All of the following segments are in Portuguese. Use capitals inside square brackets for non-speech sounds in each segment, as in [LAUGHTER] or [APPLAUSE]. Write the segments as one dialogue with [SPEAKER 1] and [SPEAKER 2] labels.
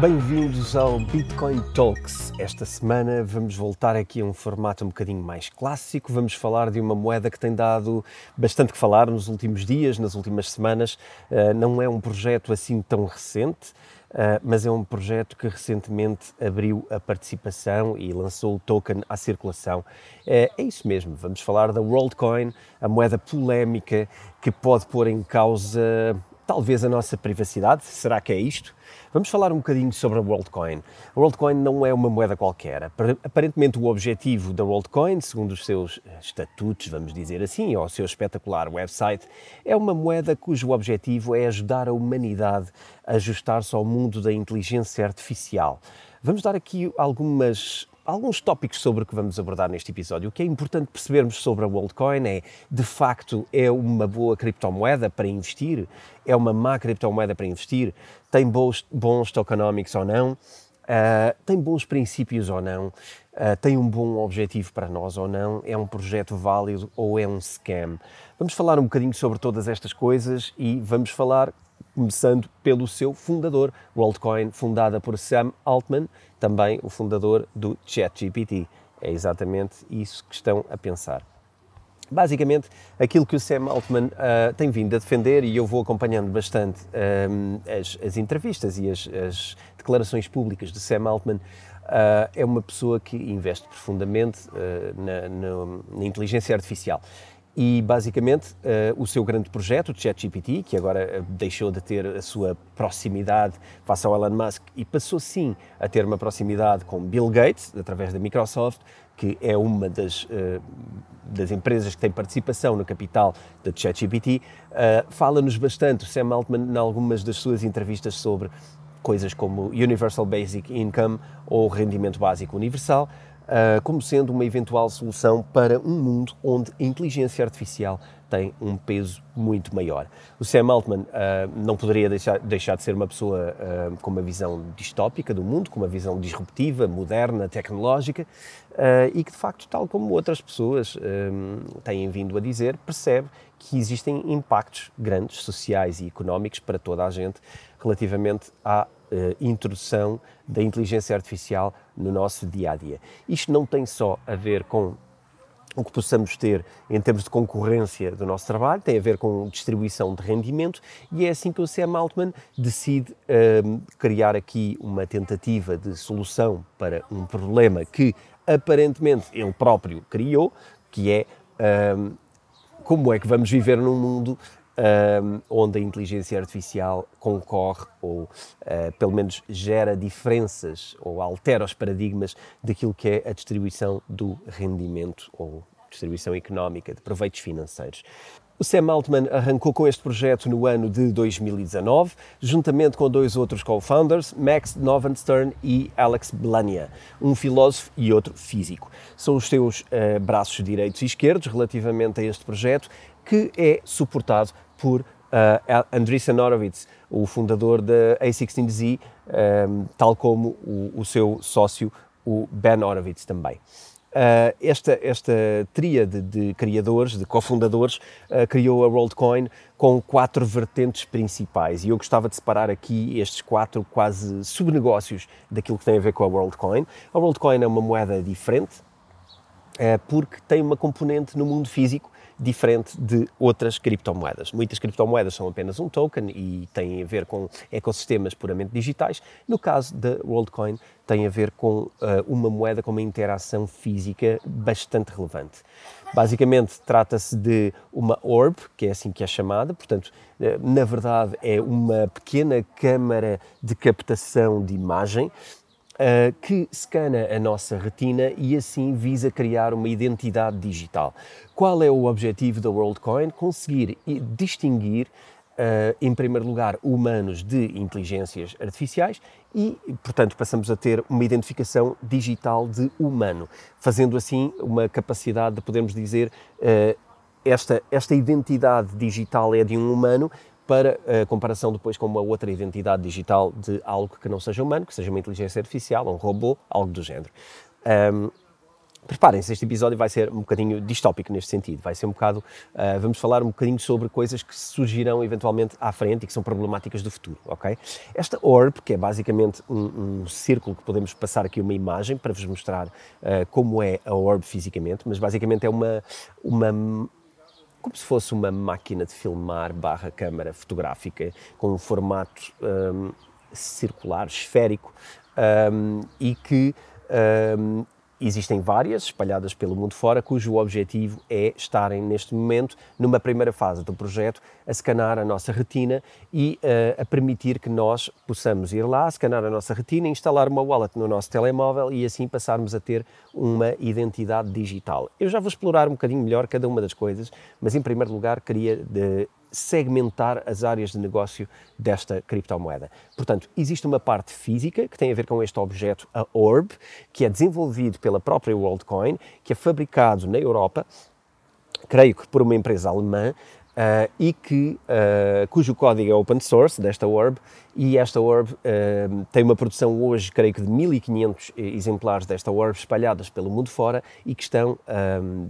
[SPEAKER 1] Bem-vindos ao Bitcoin Talks. Esta semana vamos voltar aqui a um formato um bocadinho mais clássico. Vamos falar de uma moeda que tem dado bastante que falar nos últimos dias, nas últimas semanas. Uh, não é um projeto assim tão recente, uh, mas é um projeto que recentemente abriu a participação e lançou o token à circulação. Uh, é isso mesmo, vamos falar da WorldCoin, a moeda polémica que pode pôr em causa talvez a nossa privacidade. Será que é isto? Vamos falar um bocadinho sobre a WorldCoin. A WorldCoin não é uma moeda qualquer. Aparentemente, o objetivo da WorldCoin, segundo os seus estatutos, vamos dizer assim, ou o seu espetacular website, é uma moeda cujo objetivo é ajudar a humanidade a ajustar-se ao mundo da inteligência artificial. Vamos dar aqui algumas alguns tópicos sobre o que vamos abordar neste episódio. O que é importante percebermos sobre a WorldCoin é, de facto, é uma boa criptomoeda para investir? É uma má criptomoeda para investir? Tem bons, bons tokenomics ou não? Uh, tem bons princípios ou não? Uh, tem um bom objetivo para nós ou não? É um projeto válido ou é um scam? Vamos falar um bocadinho sobre todas estas coisas e vamos falar começando pelo seu fundador, WorldCoin, fundada por Sam Altman, também o fundador do ChatGPT. É exatamente isso que estão a pensar. Basicamente, aquilo que o Sam Altman uh, tem vindo a defender, e eu vou acompanhando bastante uh, as, as, entrevistas e as, as, declarações públicas de Sam Altman, uh, é uma pessoa que investe profundamente na, na, na inteligência artificial. E basicamente uh, o seu grande projeto, o ChatGPT, que agora uh, deixou de ter a sua proximidade face ao Elon Musk e passou sim a ter uma proximidade com Bill Gates, através da Microsoft, que é uma das, uh, das empresas que tem participação no capital da ChatGPT, fala-nos bastante, o Sam Altman, em algumas das suas entrevistas sobre coisas como Universal Basic Income ou rendimento básico universal, uh, como sendo uma eventual solução para um mundo onde a inteligência artificial tem um peso muito maior. O Sam Altman uh, não poderia deixar, deixar, de ser uma pessoa uh, com uma visão distópica do mundo, com uma visão disruptiva, moderna, tecnológica uh, e que, de facto, tal como outras pessoas têm vindo a dizer, percebe que existem impactos grandes, sociais e económicos para toda a gente relativamente à uh, introdução da inteligência artificial no nosso dia a dia. Isto não tem só a ver com o que possamos ter em termos de concorrência do nosso trabalho, tem a ver com distribuição de rendimento e é assim que o Sam Altman decide uh, criar aqui uma tentativa de solução para um problema que aparentemente ele próprio criou, que é uh, como é que vamos viver num mundo um, onde a inteligência artificial concorre ou, uh, pelo menos, gera diferenças ou altera os paradigmas daquilo que é a distribuição do rendimento ou distribuição económica de proveitos financeiros. O Sam Altman arrancou com este projeto no ano de 2019, juntamente com dois outros co-founders, Max Novenstern e Alex Blania, um filósofo e outro físico. São os seus uh, braços direitos e esquerdos relativamente a este projeto, que é suportado por uh, Andreessen Horowitz, o fundador da A16Z, um, tal como o, o, seu sócio, o Ben Horowitz também. Uh, esta, esta tríade de criadores, de cofundadores, uh, criou a WorldCoin com quatro vertentes principais e eu gostava de separar aqui estes quatro quase subnegócios daquilo que tem a ver com a WorldCoin. A WorldCoin é uma moeda diferente uh, porque tem uma componente no mundo físico diferente de outras criptomoedas. Muitas criptomoedas são apenas um token e têm a ver com ecossistemas puramente digitais. No caso da WorldCoin, tem a ver com uh, uma moeda com uma interação física bastante relevante. Basicamente, trata-se de uma orb, que é assim que é chamada, portanto, eh, na verdade, é uma pequena câmara de captação de imagem uh, que scana a nossa retina e assim visa criar uma identidade digital. Qual é o objetivo da WorldCoin? Conseguir distinguir Uh, em primeiro lugar, humanos de inteligências artificiais e, portanto, passamos a ter uma identificação digital de humano, fazendo assim uma capacidade de podermos dizer uh, esta, esta identidade digital é de um humano para a comparação depois com uma outra identidade digital de algo que não seja humano, que seja uma inteligência artificial, um robô, algo do género. Um, Preparem-se, este episódio vai ser um bocadinho distópico neste sentido. Vai ser um bocado. Uh, vamos falar um bocadinho sobre coisas que surgirão eventualmente à frente e que são problemáticas do futuro, ok? Esta orb, que é basicamente um, um círculo que podemos passar aqui uma imagem para vos mostrar uh, como é a orb fisicamente, mas basicamente é uma, uma como se fosse uma máquina de filmar barra câmara fotográfica com um formato um, circular, esférico um, e que um, Existem várias espalhadas pelo mundo fora, cujo objetivo é estarem neste momento, numa primeira fase do projeto, a scanar a nossa retina e uh, a permitir que nós possamos ir lá, scanar a nossa retina, instalar uma wallet no nosso telemóvel e assim passarmos a ter uma identidade digital. Eu já vou explorar um bocadinho melhor cada uma das coisas, mas em primeiro lugar queria de, segmentar as áreas de negócio desta criptomoeda. Portanto, existe uma parte física que tem a ver com este objeto, a Orb, que é desenvolvido pela própria WorldCoin, que é fabricado na Europa, creio que por uma empresa alemã, Uh, e que, uh, cujo código é open source, desta Orb, e esta Orb uh, tem uma produção hoje, creio que de 1500 exemplares desta Orb espalhadas pelo mundo fora e que estão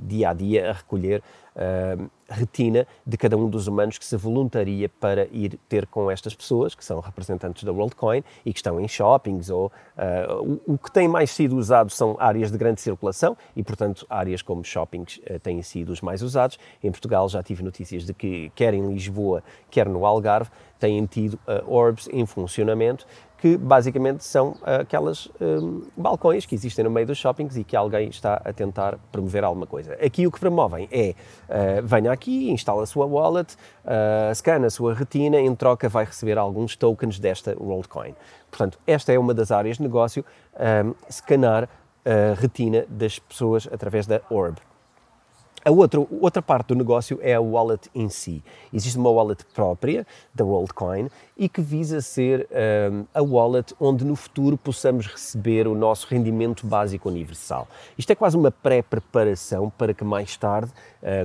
[SPEAKER 1] dia a dia a recolher uh, retina de cada um dos humanos que se voluntaria para ir ter com estas pessoas, que são representantes da WorldCoin e que estão em shoppings ou uh, o, o, que tem mais sido usado são áreas de grande circulação e, portanto, áreas como shoppings uh, têm sido os mais usados. Em Portugal já tive notícias de que, quer em Lisboa, quer no Algarve, têm tido uh, orbs em funcionamento que basicamente são aquelas um, balcões que existem no meio dos shoppings e que alguém está a tentar promover alguma coisa. Aqui o que promovem é uh, venha aqui, instala a sua wallet, uh, scanna a sua retina, em troca vai receber alguns tokens desta WorldCoin. Portanto, esta é uma das áreas de negócio, um, scanar a retina das pessoas através da Orb. A outra, outra parte do negócio é a wallet em si. Existe uma wallet própria da WorldCoin e que visa ser um, a wallet onde no futuro possamos receber o nosso rendimento básico universal. Isto é quase uma pré-preparação para que mais tarde,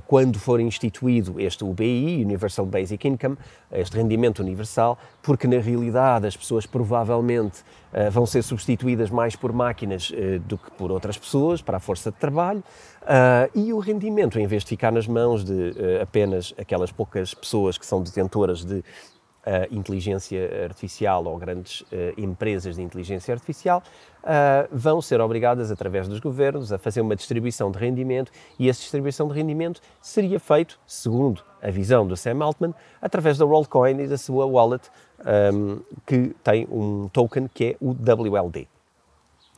[SPEAKER 1] quando for instituído este UBI, Universal Basic Income, este rendimento universal, porque na realidade as pessoas provavelmente uh, vão ser substituídas mais por máquinas do que por outras pessoas, para a força de trabalho, e o rendimento, em vez de ficar nas mãos de apenas aquelas poucas pessoas que são detentoras de uh, inteligência artificial ou grandes uh, empresas de inteligência artificial uh, vão ser obrigadas, através dos governos, a fazer uma distribuição de rendimento e essa distribuição de rendimento seria feito, segundo a visão do Sam Altman, através da WorldCoin e da sua wallet, um, que tem um token que é o WLD.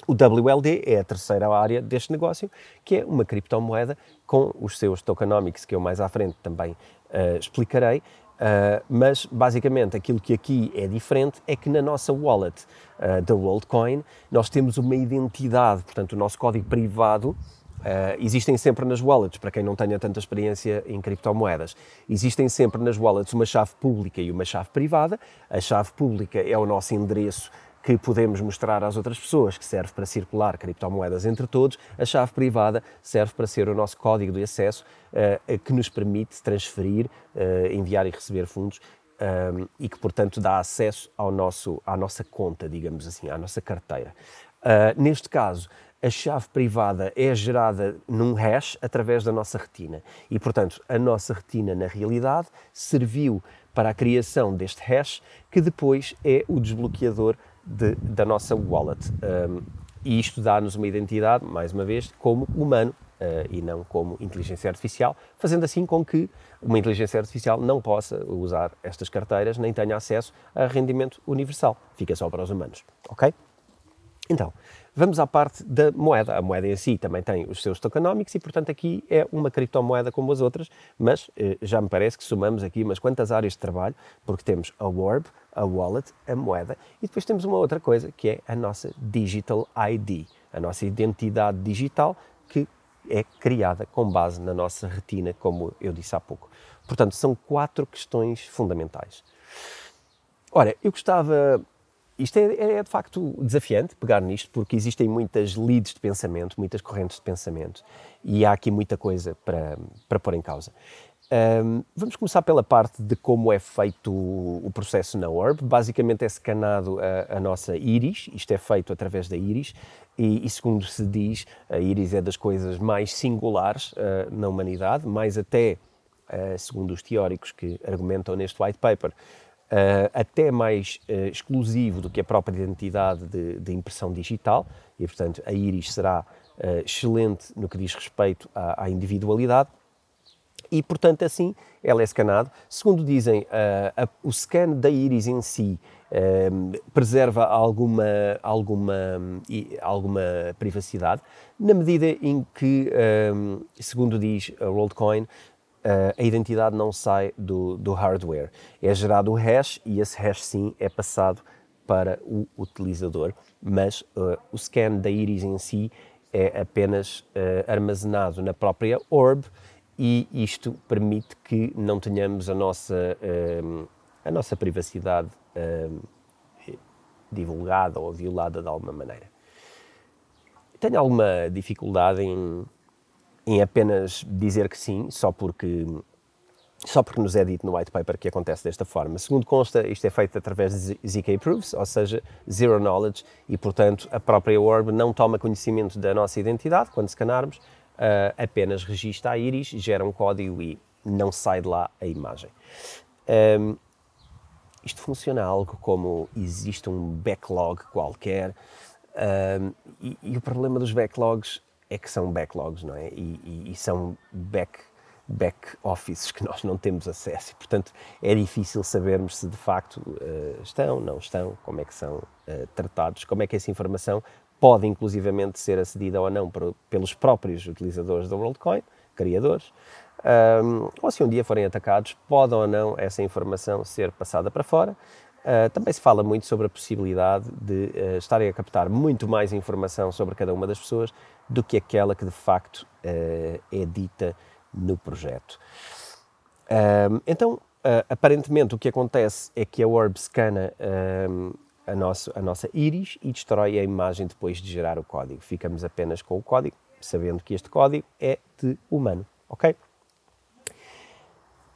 [SPEAKER 1] O WLD é a terceira área deste negócio, que é uma criptomoeda com os seus tokenomics, que eu mais à frente também uh, explicarei, Uh, mas basicamente aquilo que aqui é diferente é que na nossa wallet uh, da WorldCoin nós temos uma identidade, portanto o nosso código privado Uh, existem sempre nas wallets, para quem não tenha tanta experiência em criptomoedas, existem sempre nas wallets uma chave pública e uma chave privada. A chave pública é o nosso endereço que podemos mostrar às outras pessoas, que serve para circular criptomoedas entre todos, a chave privada serve para ser o nosso código de acesso uh, que nos permite transferir, uh, enviar e receber fundos um, e que, portanto, dá acesso ao nosso, à nossa conta, digamos assim, à nossa carteira. Uh, neste caso, a chave privada é gerada num hash através da nossa retina. E, portanto, a nossa retina, na realidade, serviu para a criação deste hash, que depois é o desbloqueador de, da nossa wallet. Um, e isto dá-nos uma identidade, mais uma vez, como humano uh, e não como inteligência artificial, fazendo assim com que uma inteligência artificial não possa usar estas carteiras nem tenha acesso a rendimento universal. Fica só para os humanos. Ok? Então, vamos à parte da moeda. A moeda em si também tem os seus tokenomics e, portanto, aqui é uma criptomoeda como as outras, mas eh, já me parece que somamos aqui umas quantas áreas de trabalho, porque temos a Orb, a wallet, a moeda e depois temos uma outra coisa que é a nossa Digital ID, a nossa identidade digital que é criada com base na nossa retina, como eu disse há pouco. Portanto, são quatro questões fundamentais. Ora, eu gostava isto é, é, de facto desafiante pegar nisto, porque existem muitas leads de pensamento, muitas correntes de pensamento, e há aqui muita coisa para, para pôr em causa. Um, vamos começar pela parte de como é feito o, o processo na Orb. Basicamente é scanado a, a, nossa íris, isto é feito através da íris, e, e, segundo se diz, a íris é das coisas mais singulares uh, na humanidade, mais até, uh, segundo os teóricos que argumentam neste white paper, uh, até mais exclusivo do que a própria identidade de, de, impressão digital, e portanto a íris será excelente no que diz respeito à, à individualidade e, portanto, assim ela é escanado. Segundo dizem, uh, a, o scan da íris em si uh, preserva alguma, alguma, alguma privacidade, na medida em que, segundo diz a WorldCoin, uh, a identidade não sai do, do hardware. É gerado o hash e esse hash, sim, é passado para o utilizador, mas o scan da íris em si é apenas armazenado na própria orb e isto permite que não tenhamos a nossa, um, a nossa privacidade divulgada ou violada de alguma maneira. Tenho alguma dificuldade em, em apenas dizer que sim, só porque só porque nos é dito no white paper que acontece desta forma. Segundo consta, isto é feito através de ZK Proofs, ou seja, Zero Knowledge, e portanto a própria Orb não toma conhecimento da nossa identidade quando escanarmos, uh, apenas registra a íris, gera um código e não sai de lá a imagem. Um, isto funciona algo como existe um backlog qualquer um, e, e, o problema dos backlogs é que são backlogs, não é? E, e, e são back, back offices que [LAUGHS] nós não temos acesso e, portanto, é difícil sabermos se de facto uh, estão, não estão, como é que são uh, tratados, como é que essa informação pode inclusivamente ser acedida ou não por, pelos próprios utilizadores da WorldCoin, criadores, um, ou se um dia forem atacados, pode ou não essa informação ser passada para fora. Uh, também se fala muito sobre a possibilidade de uh, estarem a captar muito mais informação sobre cada uma das pessoas do que aquela que de facto uh, é dita no projeto. então, aparentemente, o que acontece é que a Orb scana a, nosso, a nossa íris e destrói a imagem depois de gerar o código. Ficamos apenas com o código, sabendo que este código é de humano, ok?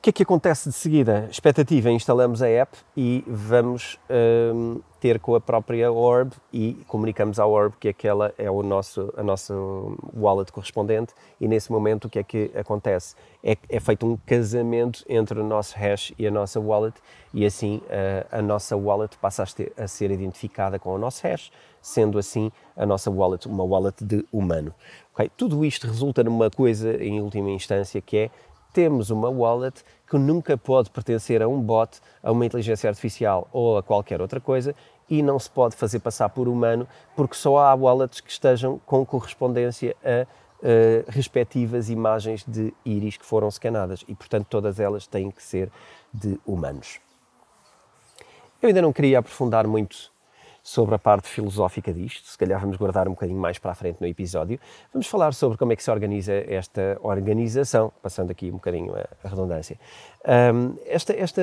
[SPEAKER 1] O que é que acontece de seguida? Expectativa, instalamos a app e vamos um, ter com a própria Orb e comunicamos à Orb que aquela é o nosso, a nossa wallet correspondente e nesse momento o que é que acontece? É, é feito um casamento entre o nosso hash e a nossa wallet e assim uh, a nossa wallet passa a, ter, a ser identificada com o nosso hash, sendo assim a nossa wallet uma wallet de humano. Okay? Tudo isto resulta numa coisa, em última instância, que é temos uma wallet que nunca pode pertencer a um bot, a uma inteligência artificial ou a qualquer outra coisa e não se pode fazer passar por humano porque só há wallets que estejam com correspondência a uh, respectivas imagens de íris que foram scanadas e, portanto, todas elas têm que ser de humanos. Eu ainda não queria aprofundar muito sobre a parte filosófica disto, se calhar vamos guardar um bocadinho mais para a frente no episódio. Vamos falar sobre como é que se organiza esta organização, passando aqui um bocadinho a, redundância. Um, esta, esta,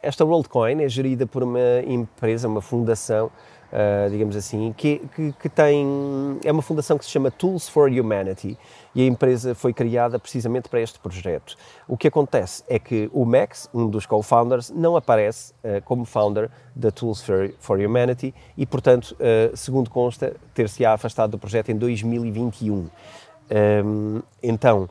[SPEAKER 1] esta WorldCoin é gerida por uma empresa, uma fundação uh, digamos assim, que, que, que, tem. É uma fundação que se chama Tools for Humanity e a empresa foi criada precisamente para este projeto. O que acontece é que o Max, um dos co-founders, não aparece uh, como founder da Tools for, for Humanity e, portanto, uh, segundo consta, ter-se-á afastado do projeto em 2021. Um, então.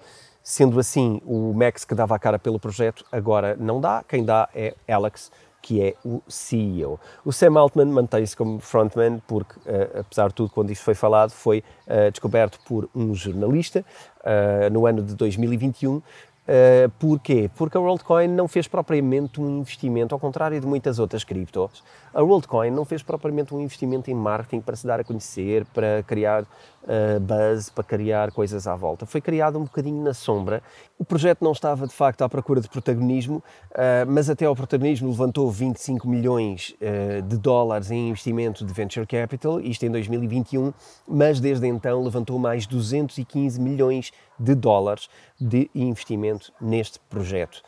[SPEAKER 1] Sendo assim, o Max que dava a cara pelo projeto agora não dá, quem dá é Alex, que é o CEO. O Sam Altman mantém-se como frontman porque, uh, apesar de tudo, quando isso foi falado, foi uh, descoberto por um jornalista uh, no ano de 2021 Uh, porquê? Porque a WorldCoin não fez propriamente um investimento, ao contrário de muitas outras criptos, a WorldCoin não fez propriamente um investimento em marketing para se dar a conhecer, para criar uh, buzz, para criar coisas à volta. Foi criado um bocadinho na sombra. O projeto não estava de facto à procura de protagonismo, uh, mas até ao protagonismo levantou 25 milhões de dólares em investimento de venture capital, isto em 2021, mas desde então levantou mais 215 milhões de dólares de investimento neste projeto.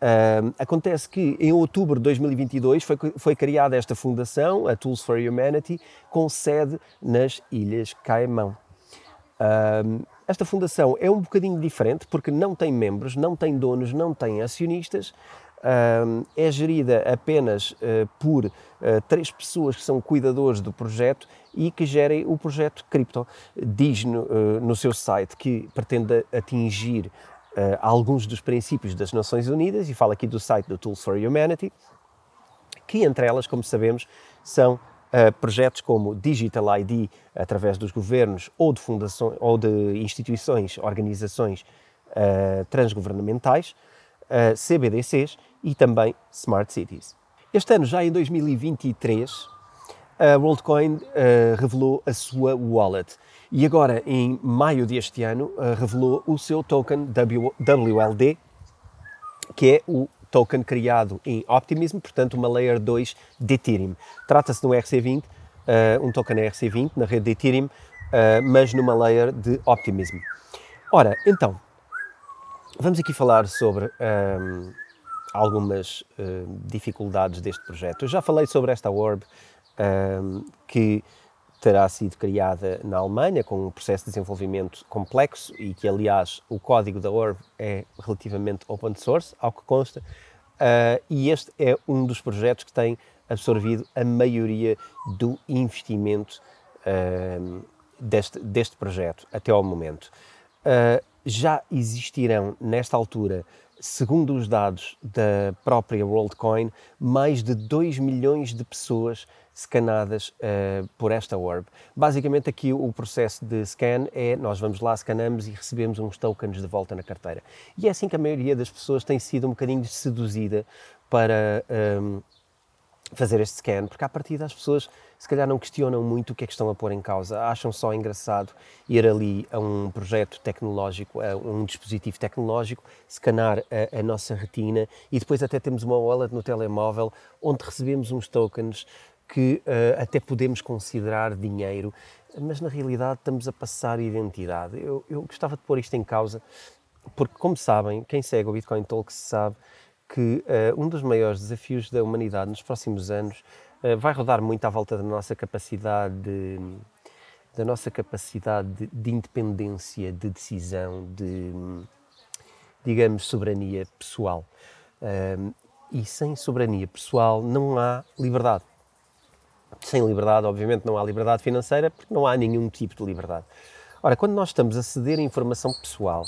[SPEAKER 1] Uh, acontece que em outubro de 2022 foi, foi criada esta fundação, a Tools for Humanity, com sede nas Ilhas Caimão. esta fundação é um bocadinho diferente porque não tem membros, não tem donos, não tem acionistas, é gerida apenas uh, por uh, três pessoas que são cuidadores do projeto e que gerem o projeto Crypto. Diz no, uh, no seu site que pretende atingir alguns dos princípios das Nações Unidas e fala aqui do site do Tools for Humanity, que entre elas, como sabemos, são projetos como Digital ID através dos governos ou de fundações ou de instituições, organizações transgovernamentais, CBDCs e também Smart Cities. Este ano, já em 2023, a WorldCoin uh, revelou a sua wallet e agora, em maio deste ano, uh, revelou o seu token WLD, que é o token criado em Optimism, portanto uma Layer 2 de Ethereum. Trata-se de um RC20, uh, eh, um token RC20 na rede de Ethereum, mas numa Layer de Optimism. Ora, então, vamos aqui falar sobre um, algumas uh, dificuldades deste projeto. Eu já falei sobre esta orb uh, que terá sido criada na Alemanha com um processo de desenvolvimento complexo e que, aliás, o código da orb é relativamente open source, ao que consta, uh, e este é um dos projetos que tem absorvido a maioria do investimento deste, deste projeto até ao momento. já existirão, nesta altura, segundo os dados da própria WorldCoin, mais de 2 milhões de pessoas scanadas uh, por esta orb. Basicamente aqui o processo de scan é nós vamos lá, scanamos e recebemos uns tokens de volta na carteira. E é assim que a maioria das pessoas tem sido um bocadinho seduzida para um, ehm, fazer este scan, porque a partir das pessoas se calhar não questionam muito o que é que estão a pôr em causa, acham só engraçado ir ali a um projeto tecnológico, a um dispositivo tecnológico, scanar a, a nossa retina e depois até temos uma wallet no telemóvel onde recebemos uns tokens que uh, até podemos considerar dinheiro, mas na realidade estamos a passar identidade. Eu, eu gostava de pôr isto em causa, porque, como sabem, quem segue o Bitcoin Talks sabe que uh, um dos maiores desafios da humanidade nos próximos anos uh, vai rodar muito à volta da nossa capacidade de, da nossa capacidade de, de, independência, de decisão, de, digamos, soberania pessoal. Uh, e sem soberania pessoal não há liberdade. Sem liberdade, obviamente, não há liberdade financeira, porque não há nenhum tipo de liberdade. Ora, quando nós estamos a ceder informação pessoal,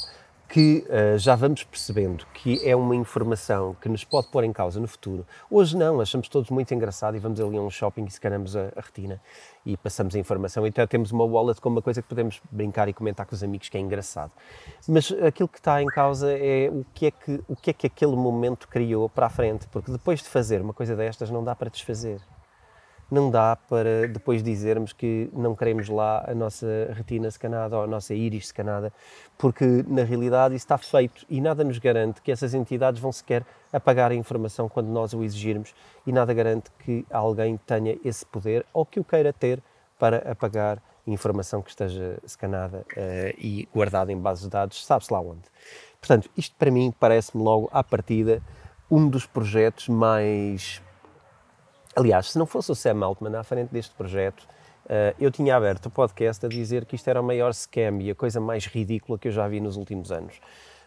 [SPEAKER 1] que uh, já vamos percebendo que é uma informação que nos pode pôr em causa no futuro. Hoje não, achamos todos muito engraçado e vamos ali a um shopping e escanamos a, a retina e passamos a informação. Então temos uma wallet com uma coisa que podemos brincar e comentar com os amigos que é engraçado. Mas aquilo que está em causa é o que é que, o que, é que aquele momento criou para a frente, porque depois de fazer uma coisa destas não dá para desfazer não dá para depois dizermos que não queremos lá a nossa retina scanada ou a nossa íris scanada, porque na realidade isso está feito e nada nos garante que essas entidades vão sequer apagar a informação quando nós o exigirmos e nada garante que alguém tenha esse poder ou que o queira ter para apagar informação que esteja scanada uh, e guardada em bases de dados, sabe-se lá onde. Portanto, isto para mim parece-me logo à partida um dos projetos mais Aliás, se não fosse o Sam Altman à frente deste projeto, uh, eu tinha aberto o podcast a dizer que isto era o maior scam e a coisa mais ridícula que eu já vi nos últimos anos.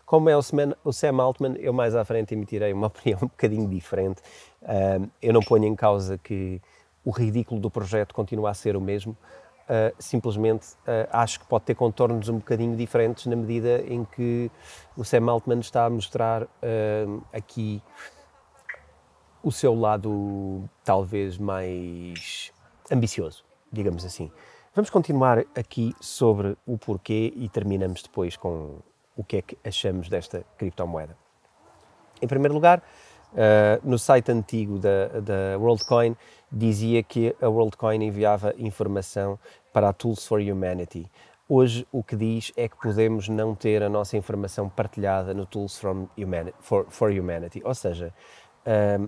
[SPEAKER 1] Como é o Sam, o Sam Altman, eu mais à frente emitirei uma [LAUGHS] opinião um bocadinho diferente. Uh, eu não ponho em causa que o ridículo do projeto continua a ser o mesmo. Uh, simplesmente acho que pode ter contornos um bocadinho diferentes na medida em que o Sam Altman está a mostrar aqui o seu lado talvez mais ambicioso, digamos assim. Vamos continuar aqui sobre o porquê e terminamos depois com o que é que achamos desta criptomoeda. Em primeiro lugar, uh, no site antigo da, da WorldCoin dizia que a WorldCoin enviava informação para a Tools for Humanity. Hoje o que diz é que podemos não ter a nossa informação partilhada no Tools Humanity, for, for, Humanity. Ou seja, uh,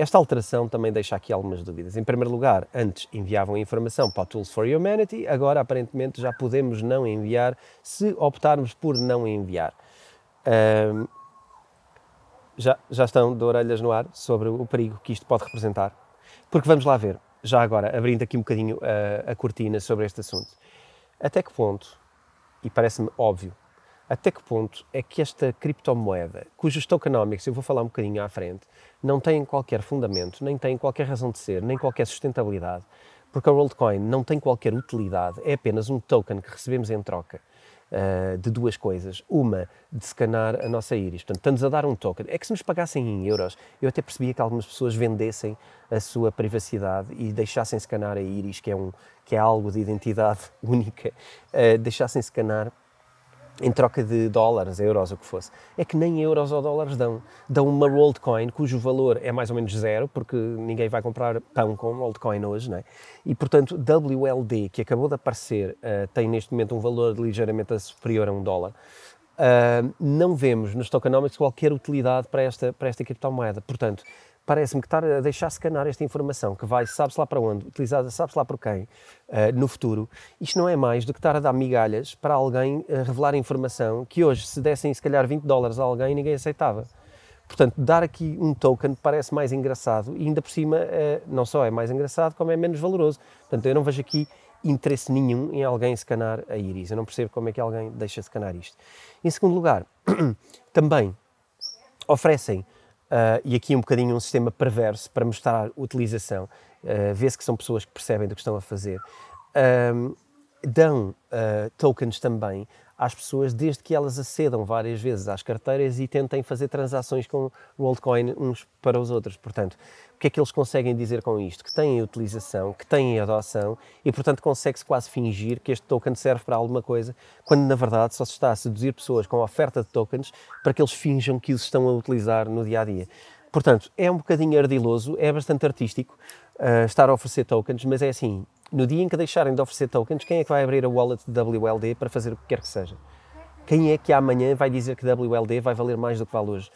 [SPEAKER 1] esta alteração também deixa aqui algumas dúvidas. Em primeiro lugar, antes enviavam informação para o Tools for Humanity, agora aparentemente já podemos não enviar se optarmos por não enviar. Um, já, já estão de orelhas no ar sobre o perigo que isto pode representar? Porque vamos lá ver, já agora, abrindo aqui um bocadinho a, a cortina sobre este assunto. Até que ponto e parece-me óbvio, até que ponto é que esta criptomoeda, cujos tokenomics, eu vou falar um bocadinho à frente, não tem qualquer fundamento, nem tem qualquer razão de ser, nem qualquer sustentabilidade, porque a WorldCoin não tem qualquer utilidade, é apenas um token que recebemos em troca uh, de duas coisas. Uma, de scanar a nossa íris. Portanto, estamos a dar um token. É que se nos pagassem em euros, eu até percebia que algumas pessoas vendessem a sua privacidade e deixassem scanar a íris, que é, um, que é algo de identidade [LAUGHS] única, uh, deixassem scanar em troca de dólares, euros, o que fosse. É que nem euros ou dólares dão. Dão uma Worldcoin cujo valor é mais ou menos zero, porque ninguém vai comprar pão com Worldcoin hoje, não é? E, portanto, WLD, que acabou de aparecer, uh, tem neste momento um valor ligeiramente superior a um dólar. Uh, não vemos nos tokenomics qualquer utilidade para esta, para esta criptomoeda. Portanto, parece-me que estar a deixar scanar esta informação, que vai sabe-se lá para onde, utilizada sabe-se lá por quem, uh, no futuro, isto não é mais do que estar a dar migalhas para alguém uh, revelar informação que hoje, se dessem se calhar 20 dólares a alguém, ninguém aceitava. Portanto, dar aqui um token parece mais engraçado e ainda por cima, uh, não só é mais engraçado, como é menos valoroso. Portanto, eu não vejo aqui interesse nenhum em alguém escanar a íris. Eu não percebo como é que alguém deixa escanar isto. Em segundo lugar, [CLEARS THROAT] também oferecem Uh, e aqui um bocadinho um sistema perverso para mostrar utilização. Uh, Vê-se que são pessoas que percebem do que estão a fazer. Uh, dão uh, tokens também às pessoas desde que elas acedam várias vezes às carteiras e tentem fazer transações com WorldCoin uns para os outros. Portanto, o que é que eles conseguem dizer com isto? Que têm utilização, que têm adoção e, portanto, consegue-se quase fingir que este token serve para alguma coisa, quando na verdade só se está a seduzir pessoas com a oferta de tokens para que eles finjam que os estão a utilizar no dia a dia. Portanto, é um bocadinho ardiloso, é bastante artístico uh, estar a oferecer tokens, mas é assim, no dia em que deixarem de oferecer tokens, quem é que vai abrir a wallet de WLD para fazer o que quer que seja? Quem é que amanhã vai dizer que WLD vai valer mais do que vale hoje?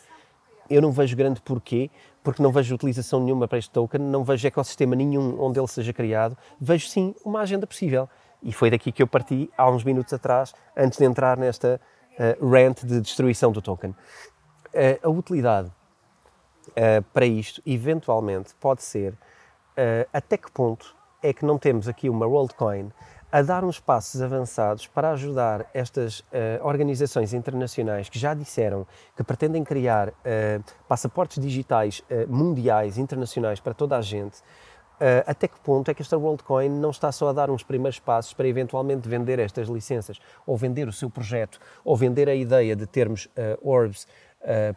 [SPEAKER 1] Eu não vejo grande porquê, porque não vejo utilização nenhuma para este token, não vejo ecossistema nenhum onde ele seja criado, vejo sim uma agenda possível. E foi daqui que eu parti há uns minutos atrás, antes de entrar nesta uh, rant de destruição do token. Uh, a utilidade uh, para isto, eventualmente, pode ser até que ponto é que não temos aqui uma WorldCoin a dar uns passos avançados para ajudar estas uh, organizações internacionais que já disseram que pretendem criar uh, passaportes digitais uh, mundiais, internacionais para toda a gente. até que ponto é que esta WorldCoin não está só a dar uns primeiros passos para eventualmente vender estas licenças, ou vender o seu projeto, ou vender a ideia de termos orbs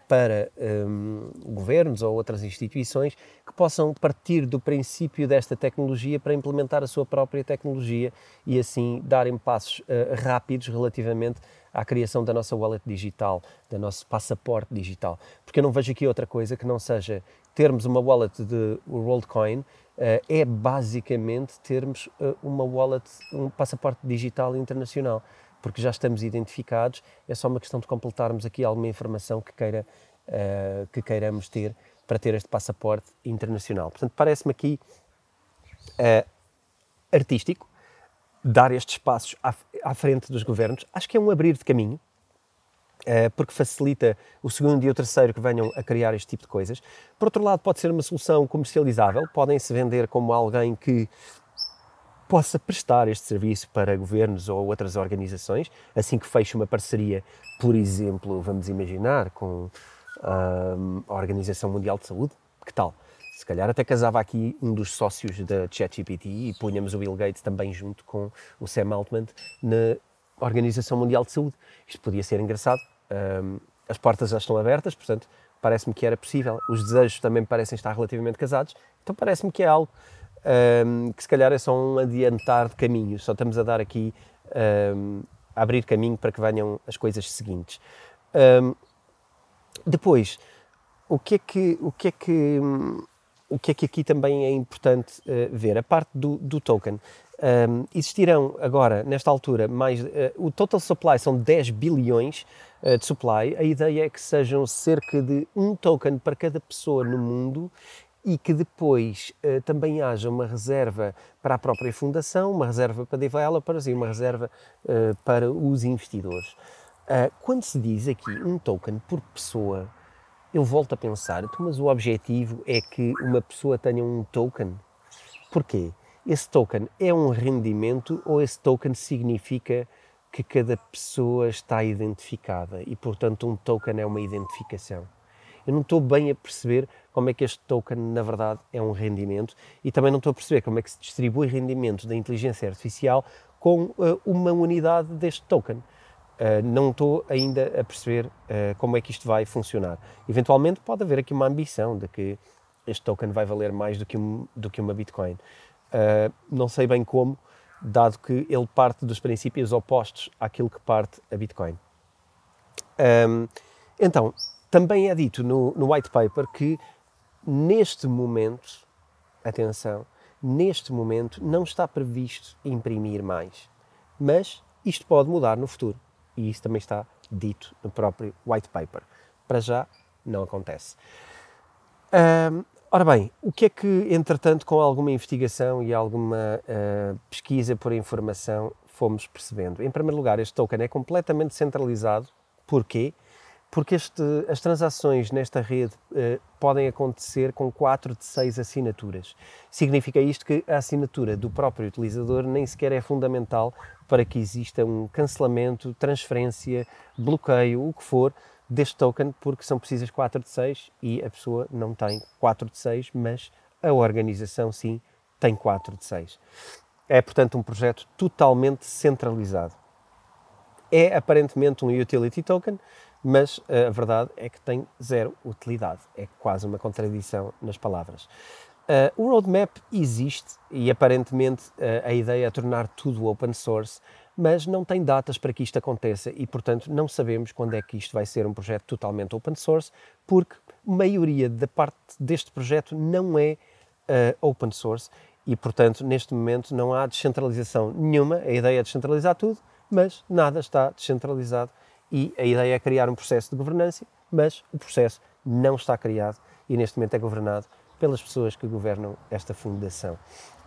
[SPEAKER 1] para um, governos ou outras instituições que possam partir do princípio desta tecnologia para implementar a sua própria tecnologia e assim darem passos uh, rápidos relativamente à criação da nossa wallet digital, do nosso passaporte digital. Porque eu não vejo aqui outra coisa que não seja termos uma wallet de WorldCoin, uh, é basicamente termos uh, uma wallet, um passaporte digital internacional porque já estamos identificados, é só uma questão de completarmos aqui alguma informação que, queira, uh, que queiramos ter para ter este passaporte internacional. Portanto, parece-me aqui uh, artístico dar estes passos à, à, frente dos governos. Acho que é um abrir de caminho, uh, porque facilita o segundo e o terceiro que venham a criar este tipo de coisas. Por outro lado, pode ser uma solução comercializável, podem-se vender como alguém que possa prestar este serviço para governos ou outras organizações, assim que feche uma parceria, por exemplo, vamos imaginar, com a Organização Mundial de Saúde, que tal? Se calhar até casava aqui um dos sócios da ChatGPT e punhamos o Bill Gates também junto com o Sam Altman na Organização Mundial de Saúde. Isto podia ser engraçado. Um, as portas já estão abertas, portanto, parece-me que era possível. Os desejos também parecem estar relativamente casados, então parece-me que é algo um, que se calhar é só um adiantar de caminho, só estamos a dar aqui, um, a abrir caminho para que venham as coisas seguintes. Um, depois, o que é que, o que é que, o que é que aqui também é importante uh, ver? A parte do, do token. Um, existirão agora, nesta altura, mais. Uh, o total supply são 10 bilhões uh, de supply. A ideia é que sejam cerca de um token para cada pessoa no mundo e que depois uh, também haja uma reserva para a própria fundação, uma reserva para developers e uma reserva uh, para os investidores. Uh, quando se diz aqui um token por pessoa, eu volto a pensar, mas o objetivo é que uma pessoa tenha um token. Porquê? Esse token é um rendimento ou esse token significa que cada pessoa está identificada e, portanto, um token é uma identificação. Eu não estou bem a perceber como é que este token, na verdade, é um rendimento e também não estou a perceber como é que se distribui rendimento da inteligência artificial com uh, uma unidade deste token. Uh, não estou ainda a perceber uh, como é que isto vai funcionar. Eventualmente pode haver aqui uma ambição de que este token vai valer mais do que, um, do que uma Bitcoin. Uh, não sei bem como, dado que ele parte dos princípios opostos àquilo que parte a Bitcoin. Um, então, também é dito no, no white paper que neste momento, atenção, neste momento não está previsto imprimir mais, mas isto pode mudar no futuro e isso também está dito no próprio white paper. Para já, não acontece. Ora bem, o que é que, entretanto, com alguma investigação e alguma uh, pesquisa por informação, fomos percebendo? Em primeiro lugar, este token é completamente centralizado. Porquê? Porque este, as transações nesta rede uh, podem acontecer com 4 de 6 assinaturas. Significa isto que a assinatura do próprio utilizador nem sequer é fundamental para que exista um cancelamento, transferência, bloqueio, o que for, deste token porque são precisas 4 de 6 e a pessoa não tem 4 de 6, mas a organização sim tem 4 de 6. É, portanto, um projeto totalmente centralizado. É aparentemente um utility token, mas a verdade é que tem zero utilidade. É quase uma contradição nas palavras. Uh, o roadmap existe e aparentemente uh, a ideia é tornar tudo open source mas não tem datas para que isto aconteça e, portanto, não sabemos quando é que isto vai ser um projeto totalmente open source, porque a maioria da parte deste projeto não é uh, open source e, portanto, neste momento não há descentralização nenhuma. A ideia é descentralizar tudo, mas nada está descentralizado e a ideia é criar um processo de governança, mas o processo não está criado e neste momento é governado pelas pessoas que governam esta fundação.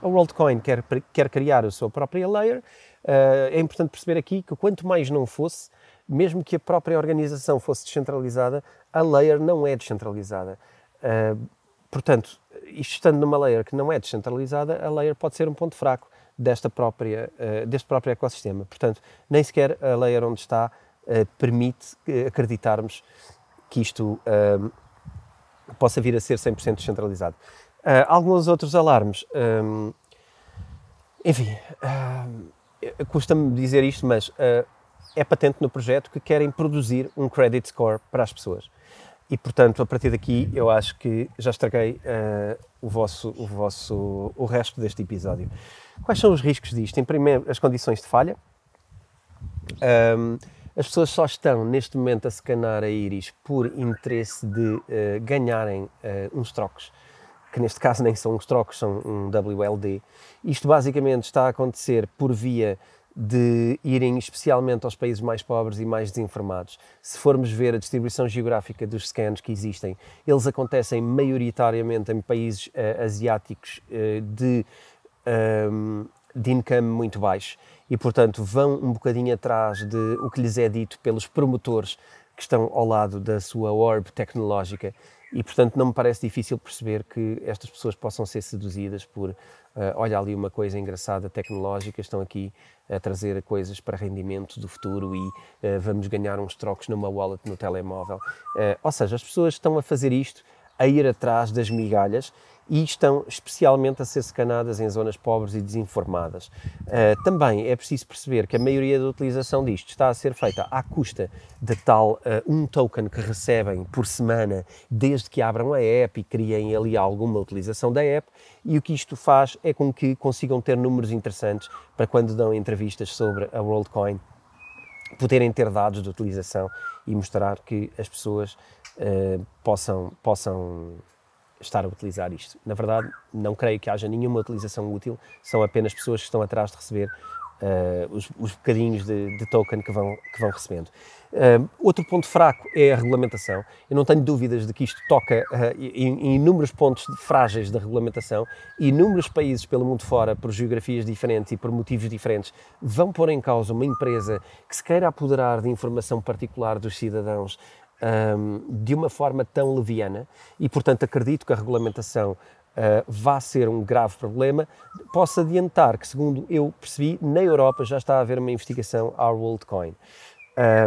[SPEAKER 1] A WorldCoin quer, quer criar a sua própria layer. Uh, é importante perceber aqui que quanto mais não fosse, mesmo que a própria organização fosse descentralizada, a layer não é descentralizada. Uh, portanto, estando numa layer que não é descentralizada, a layer pode ser um ponto fraco desta própria, uh, deste próprio ecossistema. Portanto, nem sequer a layer onde está permite acreditarmos que isto possa vir a ser 100% descentralizado. Uh, alguns outros alarmes. Um, enfim, uh, custa-me dizer isto, mas uh, é patente no projeto que querem produzir um credit score para as pessoas. E, portanto, a partir daqui, eu acho que já estraguei o, vosso, o, vosso, o resto deste episódio. Quais são os riscos disto? Em primeiro, as condições de falha. Um, as pessoas só estão neste momento a scanar a íris por interesse de uh, ganharem uh, uns trocos que neste caso nem são os trocos, são um WLD. Isto basicamente está a acontecer por via de irem especialmente aos países mais pobres e mais desinformados. Se formos ver a distribuição geográfica dos scans que existem, eles acontecem maioritariamente em países uh, asiáticos uh, de, um, ehm, de income muito baixo e, portanto, vão um bocadinho atrás de o que lhes é dito pelos promotores que estão ao lado da sua orb tecnológica e, portanto, não me parece difícil perceber que estas pessoas possam ser seduzidas por, uh, olha ali uma coisa engraçada tecnológica, estão aqui a trazer coisas para rendimento do futuro e uh, vamos ganhar uns trocos numa wallet no telemóvel. Uh, ou seja, as pessoas estão a fazer isto, a ir atrás das migalhas e estão especialmente a ser secanadas em zonas pobres e desinformadas. Uh, também é preciso perceber que a maioria da utilização disto está a ser feita à custa de tal uh, um token que recebem por semana desde que abram a app e criem ali alguma utilização da app e o que isto faz é com que consigam ter números interessantes para quando dão entrevistas sobre a WorldCoin poderem ter dados de utilização e mostrar que as pessoas uh, possam, possam estar a utilizar isto. Na verdade, não creio que haja nenhuma utilização útil, são apenas pessoas que estão atrás de receber uh, os, os bocadinhos de, de, token que vão, que vão recebendo. Uh, outro ponto fraco é a regulamentação. Eu não tenho dúvidas de que isto toca uh, em, em, inúmeros pontos frágeis da regulamentação inúmeros países pelo mundo fora, por geografias diferentes e por motivos diferentes, vão pôr em causa uma empresa que se queira apoderar de informação particular dos cidadãos um, de uma forma tão leviana e, portanto, acredito que a regulamentação uh, vá ser um grave problema. Posso adiantar que, segundo eu percebi, na Europa já está a haver uma investigação ao WorldCoin.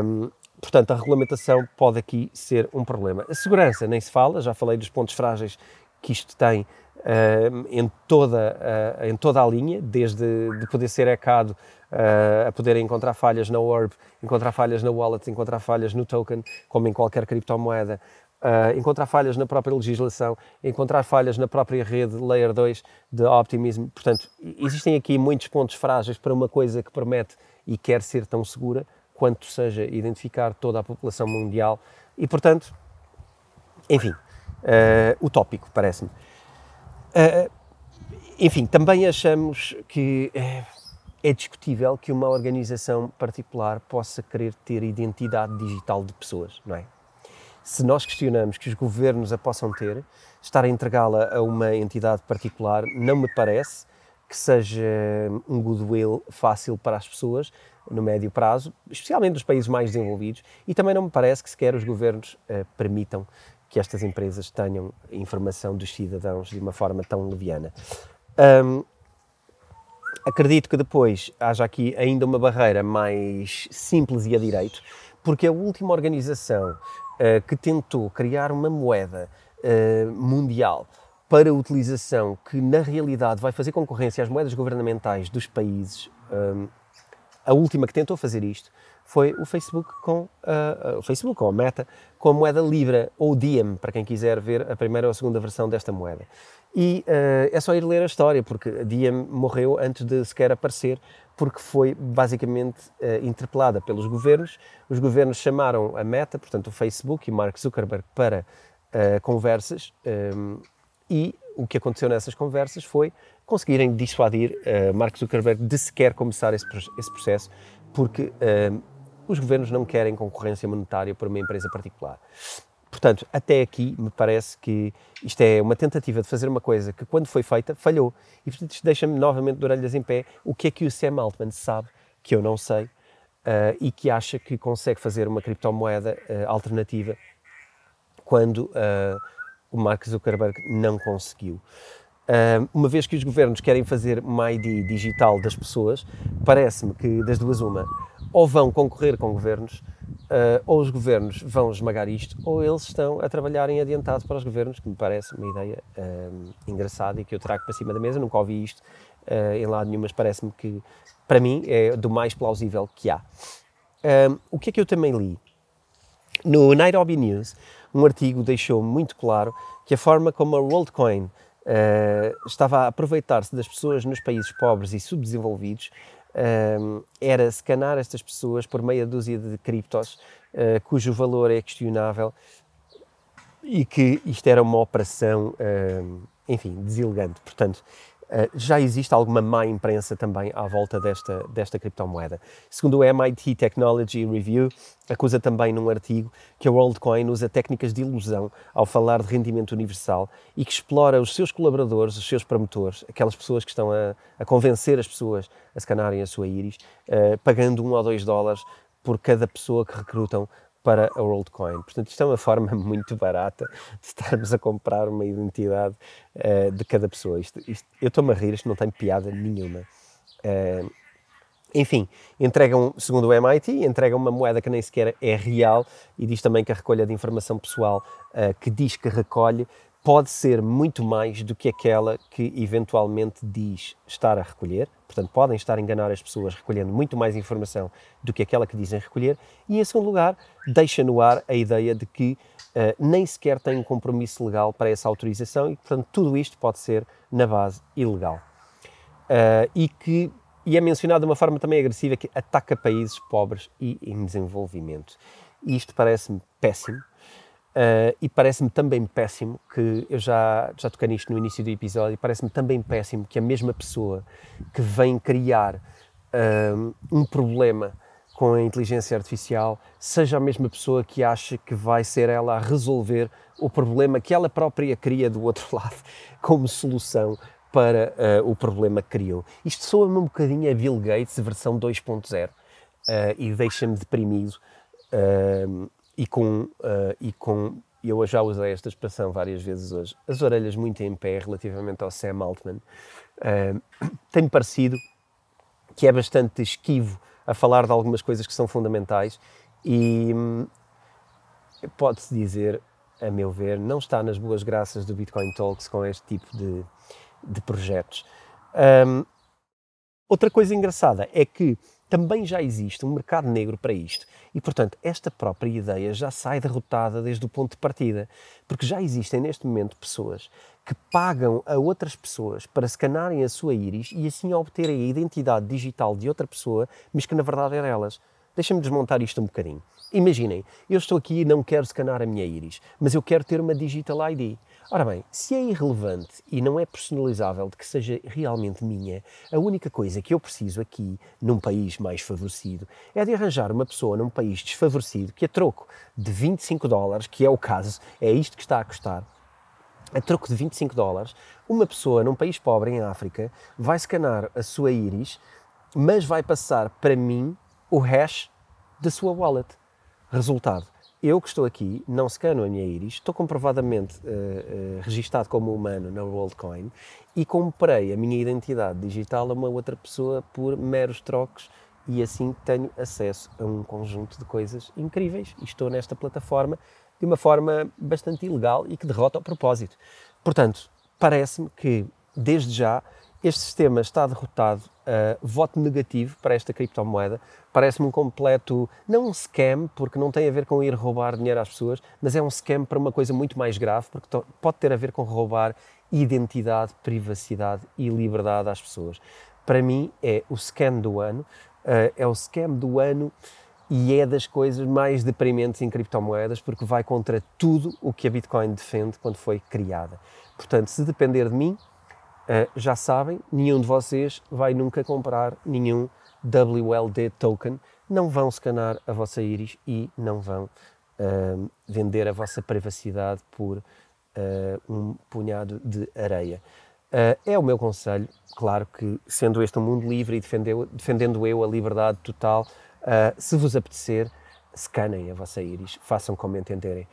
[SPEAKER 1] Um, portanto, a regulamentação pode aqui ser um problema. A segurança nem se fala, já falei dos pontos frágeis que isto tem uh, em, toda, uh, em toda a linha, desde de poder ser hackado uh, a poder encontrar falhas na Orb, encontrar falhas na wallet, encontrar falhas no token, como em qualquer criptomoeda, uh, encontrar falhas na própria legislação, encontrar falhas na própria rede Layer 2 de Optimism. Portanto, existem aqui muitos pontos frágeis para uma coisa que promete e quer ser tão segura quanto seja identificar toda a população mundial e, portanto, enfim, uh, utópico, parece-me. Uh, enfim, também achamos que é discutível que uma organização particular possa querer ter identidade digital de pessoas, não é? se nós questionamos que os governos a possam ter, estar a entregá-la a uma entidade particular não me parece que seja um goodwill fácil para as pessoas no médio prazo, especialmente nos países mais desenvolvidos, e também não me parece que sequer os governos uh, permitam que estas empresas tenham informação dos cidadãos de uma forma tão leviana. Um, acredito que depois haja aqui ainda uma barreira mais simples e a direito, porque a última organização uh, que tentou criar uma moeda uh, mundial para utilização que na realidade vai fazer concorrência às moedas governamentais dos países, um, a última que tentou fazer isto foi o Facebook com uh, o Facebook ou a Meta com a moeda Libra ou Diem para quem quiser ver a primeira ou a segunda versão desta moeda. E uh, é só ir ler a história porque Diem morreu antes de sequer aparecer porque foi basicamente uh, interpelada pelos governos. Os governos chamaram a Meta, portanto o Facebook e Mark Zuckerberg, para uh, conversas um, e o que aconteceu nessas conversas foi conseguirem dissuadir uh, Mark Zuckerberg de sequer começar esse, esse processo, porque os governos não querem concorrência monetária por uma empresa particular. Portanto, até aqui me parece que isto é uma tentativa de fazer uma coisa que, quando foi feita, falhou. E, portanto, isto deixa-me novamente de orelhas em pé o que é que o Sam Altman sabe, que eu não sei, uh, e que acha que consegue fazer uma criptomoeda uh, alternativa quando uh, o Mark Zuckerberg não conseguiu. uma vez que os governos querem fazer uma ID digital das pessoas, parece-me que das duas uma, ou vão concorrer com governos, Uh, ou os governos vão esmagar isto, ou eles estão a trabalhar em adiantado para os governos, que me parece uma ideia uh, engraçada e que eu trago para cima da mesa. Nunca ouvi isto uh, em lado nenhum, mas parece-me que, para mim, é do mais plausível que há. o que é que eu também li? No Nairobi News, um artigo deixou muito claro que a forma como a WorldCoin estava a aproveitar-se das pessoas nos países pobres e subdesenvolvidos um, era scanar estas pessoas por meia dúzia de criptos, uh, cujo valor é questionável e que isto era uma operação, enfim, deselegante. Portanto, já existe alguma má imprensa também à volta desta, desta criptomoeda. Segundo o MIT Technology Review, acusa também num artigo que a WorldCoin usa técnicas de ilusão ao falar de rendimento universal e que explora os seus colaboradores, os seus promotores, aquelas pessoas que estão a, a convencer as pessoas a escanarem a sua íris, uh, pagando um ou dois dólares por cada pessoa que recrutam para a WorldCoin. Portanto, isto é uma forma [LAUGHS] muito barata de estarmos a comprar uma identidade uh, de cada pessoa. Isto, isto, eu estou-me a rir, isto não tem piada nenhuma. Uh, enfim, entregam, segundo o MIT, entregam uma moeda que nem sequer é real e diz também que a recolha de informação pessoal uh, que diz que recolhe pode ser muito mais do que aquela que eventualmente diz estar a recolher. Portanto, podem estar a enganar as pessoas recolhendo muito mais informação do que aquela que dizem recolher. E, em segundo lugar, deixa no ar a ideia de que uh, nem sequer tem um compromisso legal para essa autorização e, portanto, tudo isto pode ser, na base, ilegal. Uh, e que e é mencionado de uma forma também agressiva que ataca países pobres e em desenvolvimento. E isto parece-me péssimo Uh, e parece-me também péssimo que, eu já, já toquei nisto no início do episódio, parece-me também péssimo que a mesma pessoa que vem criar uh, um problema com a inteligência artificial seja a mesma pessoa que acha que vai ser ela a resolver o problema que ela própria cria do outro [LAUGHS] lado como solução para uh, o problema que criou. Isto soa-me um bocadinho a Bill Gates, versão 2.0, e deixa-me deprimido e com, uh, e com eu já usei esta expressão várias vezes hoje, as orelhas muito em pé relativamente ao Sam Altman, uh, tem-me parecido que é bastante esquivo a falar de algumas coisas que são fundamentais e hum, pode-se dizer, a meu ver, não está nas boas graças do Bitcoin Talks com este tipo de, de projetos. Um, outra coisa engraçada é que também já existe um mercado negro para isto. E, portanto, esta própria ideia já sai derrotada desde o ponto de partida. Porque já existem neste momento pessoas que pagam a outras pessoas para escanarem a sua íris e assim obterem a identidade digital de outra pessoa, mas que na verdade era elas. Deixa-me desmontar isto um bocadinho. Imaginem, eu estou aqui e não quero escanar a minha íris, mas eu quero ter uma digital ID. Ora bem, se é irrelevante e não é personalizável de que seja realmente minha, a única coisa que eu preciso aqui, num país mais favorecido, é de arranjar uma pessoa num país desfavorecido que a troco de 25 dólares, que é o caso, é isto que está a custar, a troco de 25 dólares, uma pessoa num país pobre em África vai escanar a sua íris, mas vai passar para mim o hash da sua wallet. Resultado, eu que estou aqui, não scano a minha íris, estou comprovadamente uh, uh, registado como humano na WorldCoin e comprei a minha identidade digital a uma outra pessoa por meros trocos e assim tenho acesso a um conjunto de coisas incríveis e estou nesta plataforma de uma forma bastante ilegal e que derrota o propósito. Portanto, parece-me que, desde já, este sistema está derrotado, uh, voto negativo para esta criptomoeda. Parece-me um completo, não um scam, porque não tem a ver com ir roubar dinheiro às pessoas, mas é um scam para uma coisa muito mais grave, porque pode ter a ver com roubar identidade, privacidade e liberdade às pessoas. Para mim, é o scam do ano, uh, é o scam do ano e é das coisas mais deprimentes em criptomoedas, porque vai contra tudo o que a Bitcoin defende quando foi criada. Portanto, se depender de mim, Uh, já sabem, nenhum de vocês vai nunca comprar nenhum WLD token, não vão scanar a vossa íris e não vão uh, vender a vossa privacidade por uh, um punhado de areia. é o meu conselho, claro que sendo este um mundo livre e defendeu, defendendo eu a liberdade total, se vos apetecer, scanem a vossa íris, façam como entenderem.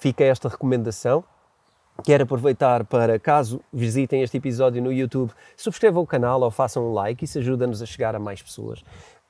[SPEAKER 1] Fica esta recomendação, Quero aproveitar para, caso visitem este episódio no YouTube, subscrevam o canal ou façam um like, isso ajuda-nos a chegar a mais pessoas.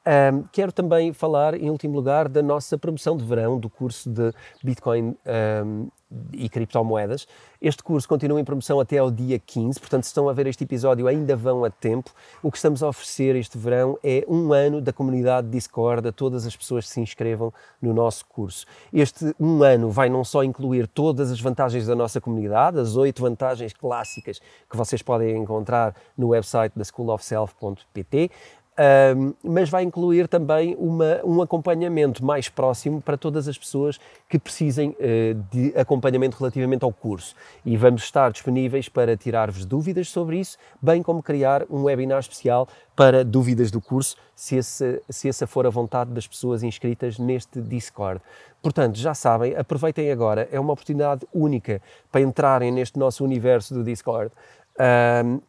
[SPEAKER 1] Um, quero também falar, em último lugar, da nossa promoção de verão do curso de Bitcoin um, e criptomoedas. Este curso continua em promoção até ao dia 15, portanto, se estão a ver este episódio, ainda vão a tempo. O que estamos a oferecer este verão é um ano da comunidade Discord a todas as pessoas que se inscrevam no nosso curso. Este um ano vai não só incluir todas as vantagens da nossa comunidade, as oito vantagens clássicas que vocês podem encontrar no website da schoolofself.pt, um, mas vai incluir também uma, um acompanhamento mais próximo para todas as pessoas que precisem uh, de acompanhamento relativamente ao curso. E vamos estar disponíveis para tirar-vos dúvidas sobre isso, bem como criar um webinar especial para dúvidas do curso, se, esse, se essa for a vontade das pessoas inscritas neste Discord. Portanto, já sabem, aproveitem agora, é uma oportunidade única para entrarem neste nosso universo do Discord. Um,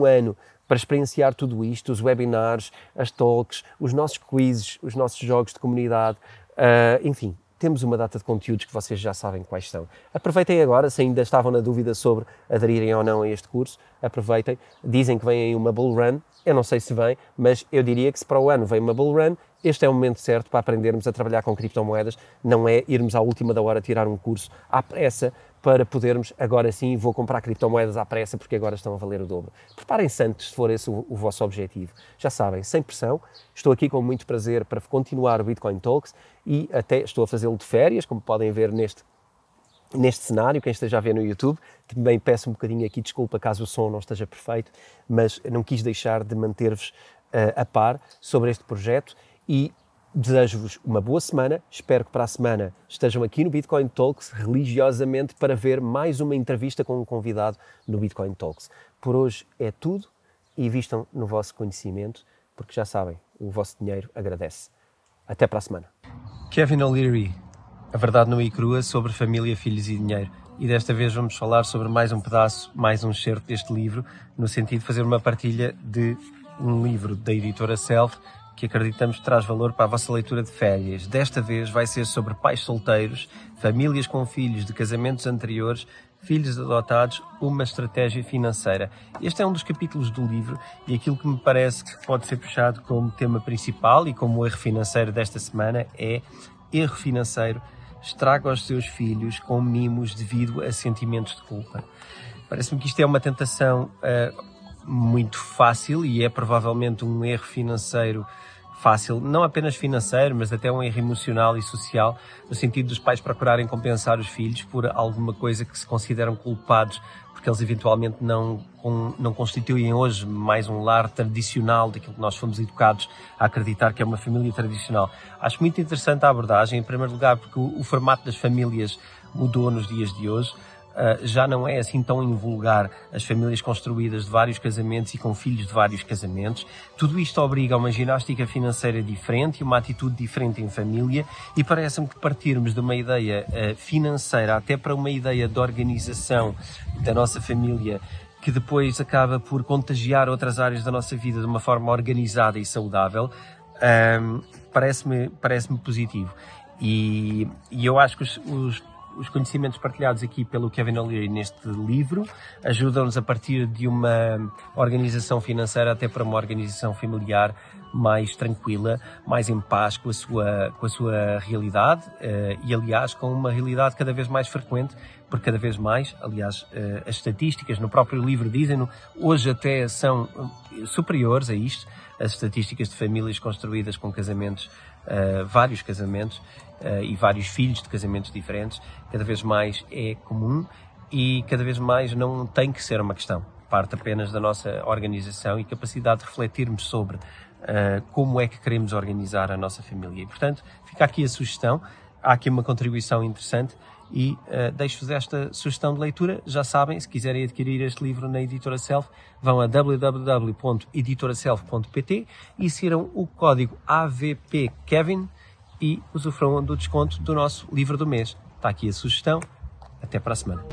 [SPEAKER 1] um ano para experienciar tudo isto, os webinars, as talks, os nossos quizzes, os nossos jogos de comunidade, uh, enfim, temos uma data de conteúdos que vocês já sabem quais são. Aproveitem agora, se ainda estavam na dúvida sobre aderirem ou não a este curso, aproveitem. Dizem que vem aí uma bull run, eu não sei se vem, mas eu diria que se para o ano vem uma bull run, este é o momento certo para aprendermos a trabalhar com criptomoedas, não é irmos à última da hora tirar um curso à pressa, para podermos, agora sim, vou comprar criptomoedas à pressa porque agora estão a valer o dobro. Preparem-se antes, se for esse o, o, vosso objetivo. Já sabem, sem pressão, estou aqui com muito prazer para continuar o Bitcoin Talks e até estou a fazê-lo de férias, como podem ver neste, neste cenário, quem esteja a ver no YouTube. Também peço um bocadinho aqui desculpa caso o som não esteja perfeito, mas não quis deixar de manter-vos uh, a par sobre este projeto e Desejo-vos uma boa semana. Espero que para a semana estejam aqui no Bitcoin Talks religiosamente para ver mais uma entrevista com um convidado no Bitcoin Talks. Por hoje é tudo e vistam no vosso conhecimento, porque já sabem, o vosso dinheiro agradece. Até para a semana. Kevin O'Leary, a verdade nua e crua sobre família, filhos e dinheiro. E desta vez vamos falar sobre mais um pedaço, mais um excerto deste livro, no sentido de fazer uma partilha de um livro da editora Self que acreditamos que traz valor para a vossa leitura de férias. Desta vez vai ser sobre pais solteiros, famílias com filhos de casamentos anteriores, filhos adotados, uma estratégia financeira. Este é um dos capítulos do livro e aquilo que me parece que pode ser puxado como tema principal e como erro financeiro desta semana é erro financeiro estraga os seus filhos com mimos devido a sentimentos de culpa. Parece-me que isto é uma tentação uh, muito fácil e é provavelmente um erro financeiro fácil, não apenas financeiro, mas até um erro emocional e social, no sentido dos pais procurarem compensar os filhos por alguma coisa que se consideram culpados porque eles eventualmente não, não constituem hoje mais um lar tradicional daquilo que nós fomos educados a acreditar que é uma família tradicional. Acho muito interessante a abordagem, em primeiro lugar, porque o, o formato das famílias mudou nos dias de hoje. Uh, já não é assim tão invulgar as famílias construídas de vários casamentos e com filhos de vários casamentos. Tudo isto obriga a uma ginástica financeira diferente e uma atitude diferente em família e parece-me que partirmos de uma ideia uh, financeira até para uma ideia de organização da nossa família que depois acaba por contagiar outras áreas da nossa vida de uma forma organizada e saudável, um, parece-me parece positivo. E, e, eu acho que os, os os conhecimentos partilhados aqui pelo Kevin O'Leary neste livro ajudam-nos a partir de uma organização financeira até para uma organização familiar mais tranquila, mais em paz com a sua, com a sua realidade uh, e, aliás, com uma realidade cada vez mais frequente, porque cada vez mais, aliás, uh, as estatísticas no próprio livro dizem-no, hoje até são eh, superiores a isto, as estatísticas de famílias construídas com casamentos, vários casamentos uh, e vários filhos de casamentos diferentes, cada vez mais é comum e cada vez mais não tem que ser uma questão. Parte apenas da nossa organização e capacidade de refletirmos sobre uh, como é que queremos organizar a nossa família. E, portanto, fica aqui a sugestão. Há aqui uma contribuição interessante e uh, deixo-vos esta sugestão de leitura. Já sabem, se quiserem adquirir este livro na Editora Self, vão a www.editoraself.pt e inseram o código AVPKevin e usufruam do desconto do nosso livro do mês. Está aqui a sugestão. Até para a semana.